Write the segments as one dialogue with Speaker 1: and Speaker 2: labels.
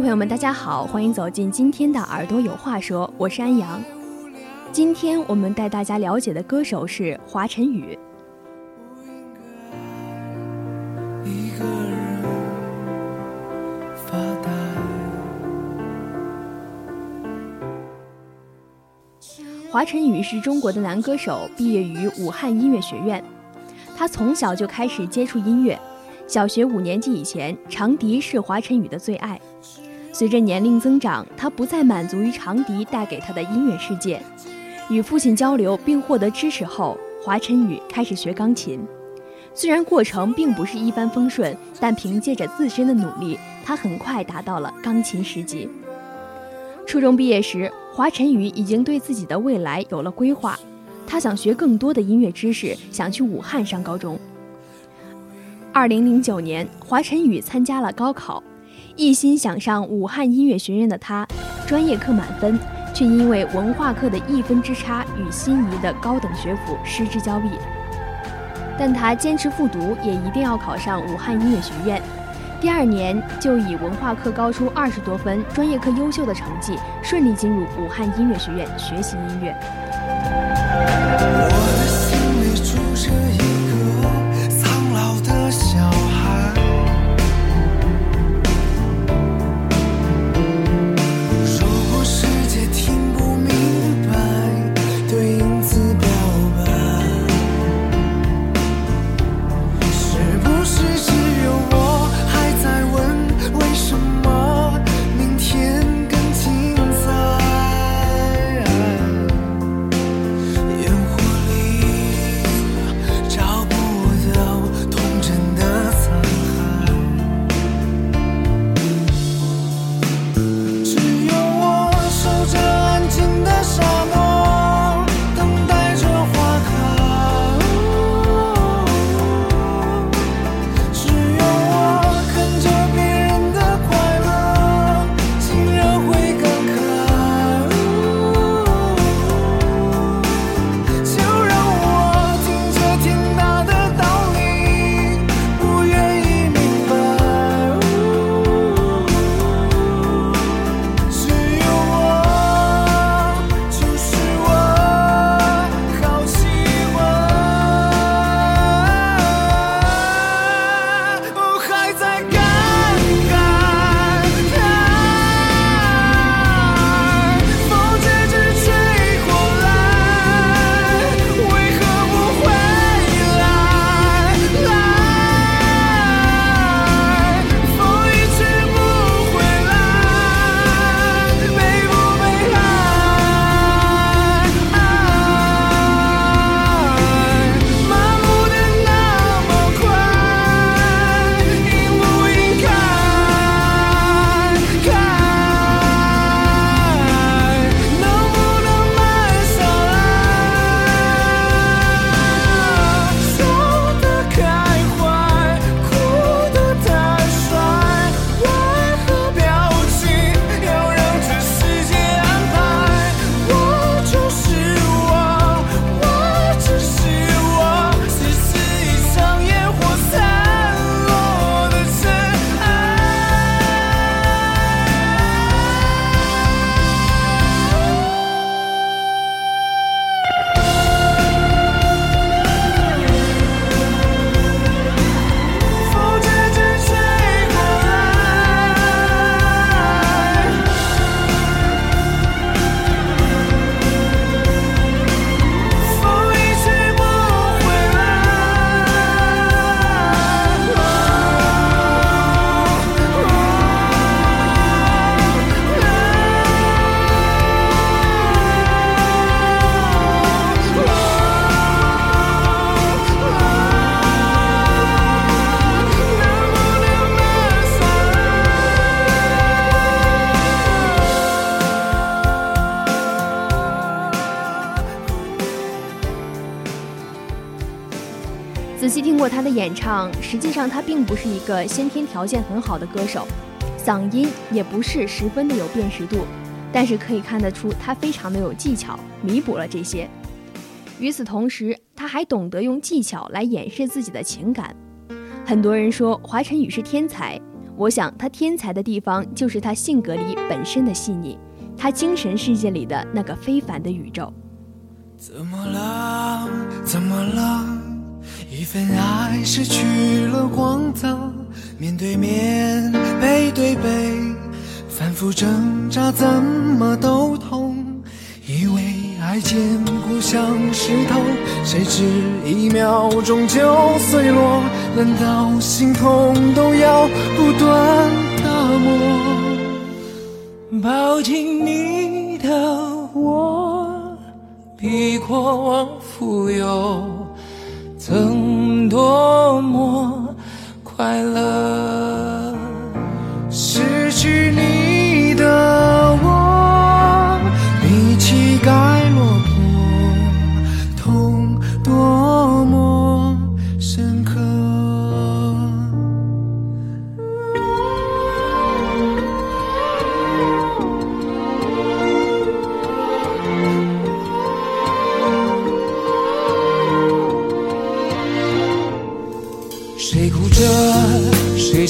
Speaker 1: 朋友们，大家好，欢迎走进今天的《耳朵有话说》，我是安阳。今天我们带大家了解的歌手是华晨宇。华晨宇是中国的男歌手，毕业于武汉音乐学院。他从小就开始接触音乐，小学五年级以前，长笛是华晨宇的最爱。随着年龄增长，他不再满足于长笛带给他的音乐世界。与父亲交流并获得支持后，华晨宇开始学钢琴。虽然过程并不是一帆风顺，但凭借着自身的努力，他很快达到了钢琴十级。初中毕业时，华晨宇已经对自己的未来有了规划，他想学更多的音乐知识，想去武汉上高中。二零零九年，华晨宇参加了高考，一心想上武汉音乐学院的他，专业课满分，却因为文化课的一分之差与心仪的高等学府失之交臂。但他坚持复读，也一定要考上武汉音乐学院。第二年就以文化课高出二十多分、专业课优秀的成绩，顺利进入武汉音乐学院学习音乐。演唱，实际上他并不是一个先天条件很好的歌手，嗓音也不是十分的有辨识度，但是可以看得出他非常的有技巧，弥补了这些。与此同时，他还懂得用技巧来掩饰自己的情感。很多人说华晨宇是天才，我想他天才的地方就是他性格里本身的细腻，他精神世界里的那个非凡的宇宙。
Speaker 2: 怎么了？怎么了？一份爱失去了光泽，面对面，背对背，反复挣扎，怎么都痛。以为爱坚固像石头，谁知一秒钟就碎落。难道心痛都要不断打磨？
Speaker 3: 抱紧你的我。比过往富有，曾多么快乐。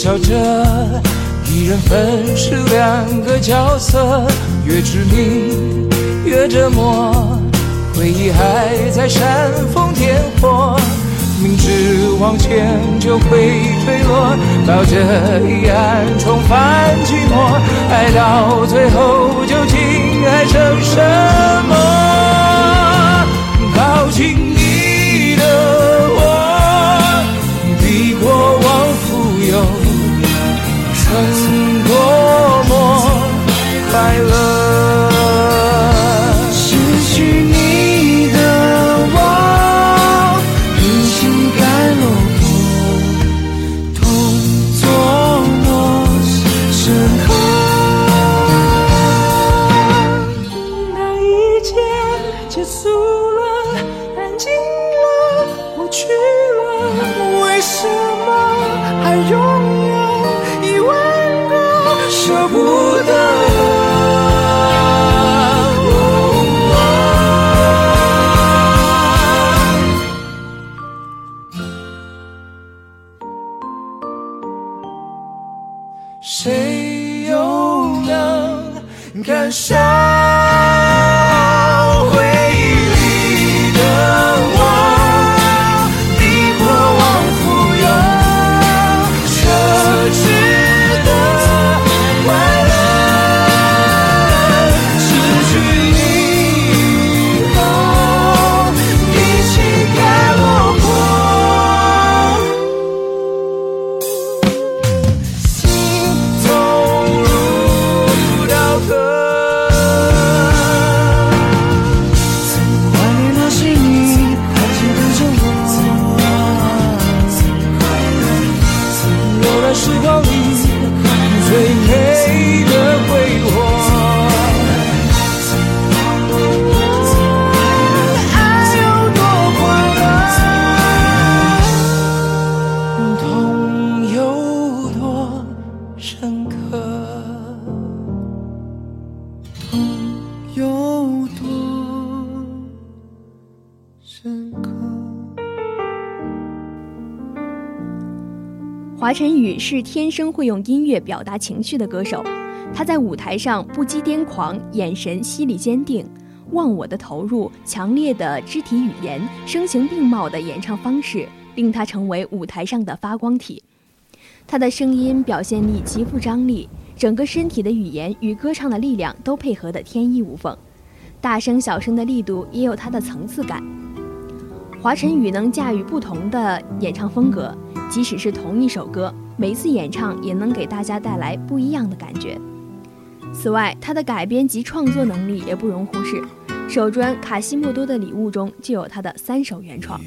Speaker 3: 笑着，一人分饰两个角色，越致命越折磨，回忆还在煽风点火，明知往前就会坠落，抱着遗憾重返寂寞，爱到最后究竟爱成什么？靠近时光里最美的挥霍。
Speaker 2: 爱有多快乐？
Speaker 3: 痛有多深刻？
Speaker 2: 痛有多深刻？
Speaker 1: 华晨宇是天生会用音乐表达情绪的歌手，他在舞台上不羁癫狂，眼神犀利坚定，忘我的投入，强烈的肢体语言，声情并茂的演唱方式，令他成为舞台上的发光体。他的声音表现力极富张力，整个身体的语言与歌唱的力量都配合得天衣无缝，大声小声的力度也有它的层次感。华晨宇能驾驭不同的演唱风格，即使是同一首歌，每次演唱也能给大家带来不一样的感觉。此外，他的改编及创作能力也不容忽视。首专《卡西莫多的礼物》中就有他的三首原创。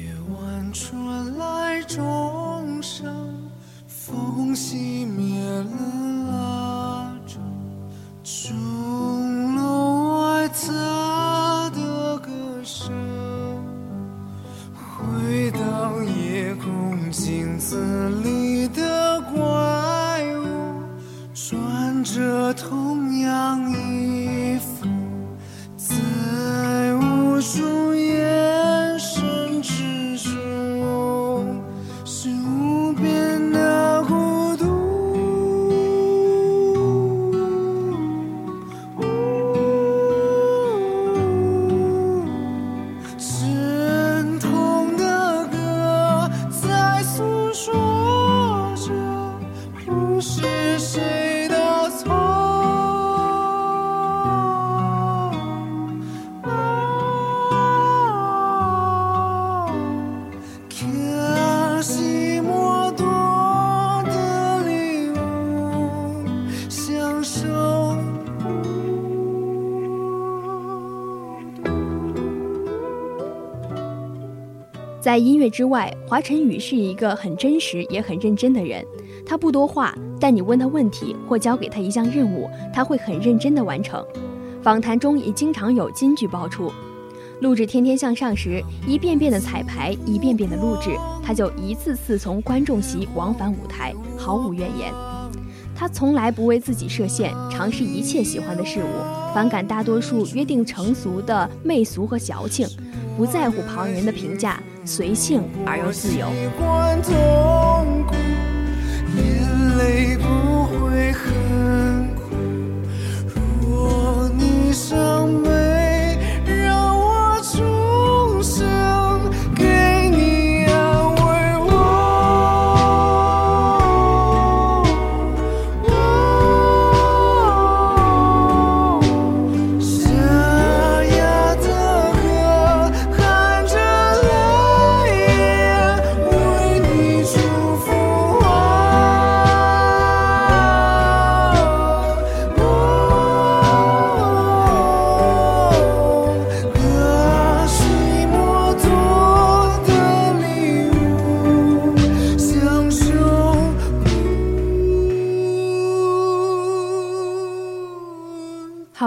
Speaker 2: 在
Speaker 1: 音乐之外，华晨宇是一个很真实也很认真的人。他不多话，但你问他问题或交给他一项任务，他会很认真地完成。访谈中也经常有金句爆出。录制《天天向上》时，一遍遍的彩排，一遍遍的录制，他就一次次从观众席往返舞台，毫无怨言。他从来不为自己设限，尝试一切喜欢的事物，反感大多数约定成俗的媚俗和矫情，不在乎旁人的评价，随性而又自由。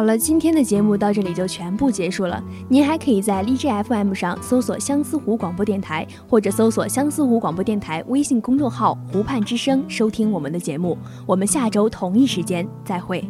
Speaker 1: 了，今天的节目到这里就全部结束了。您还可以在荔枝 FM 上搜索相思湖广播电台，或者搜索相思湖广播电台微信公众号“湖畔之声”收听我们的节目。我们下周同一时间再会。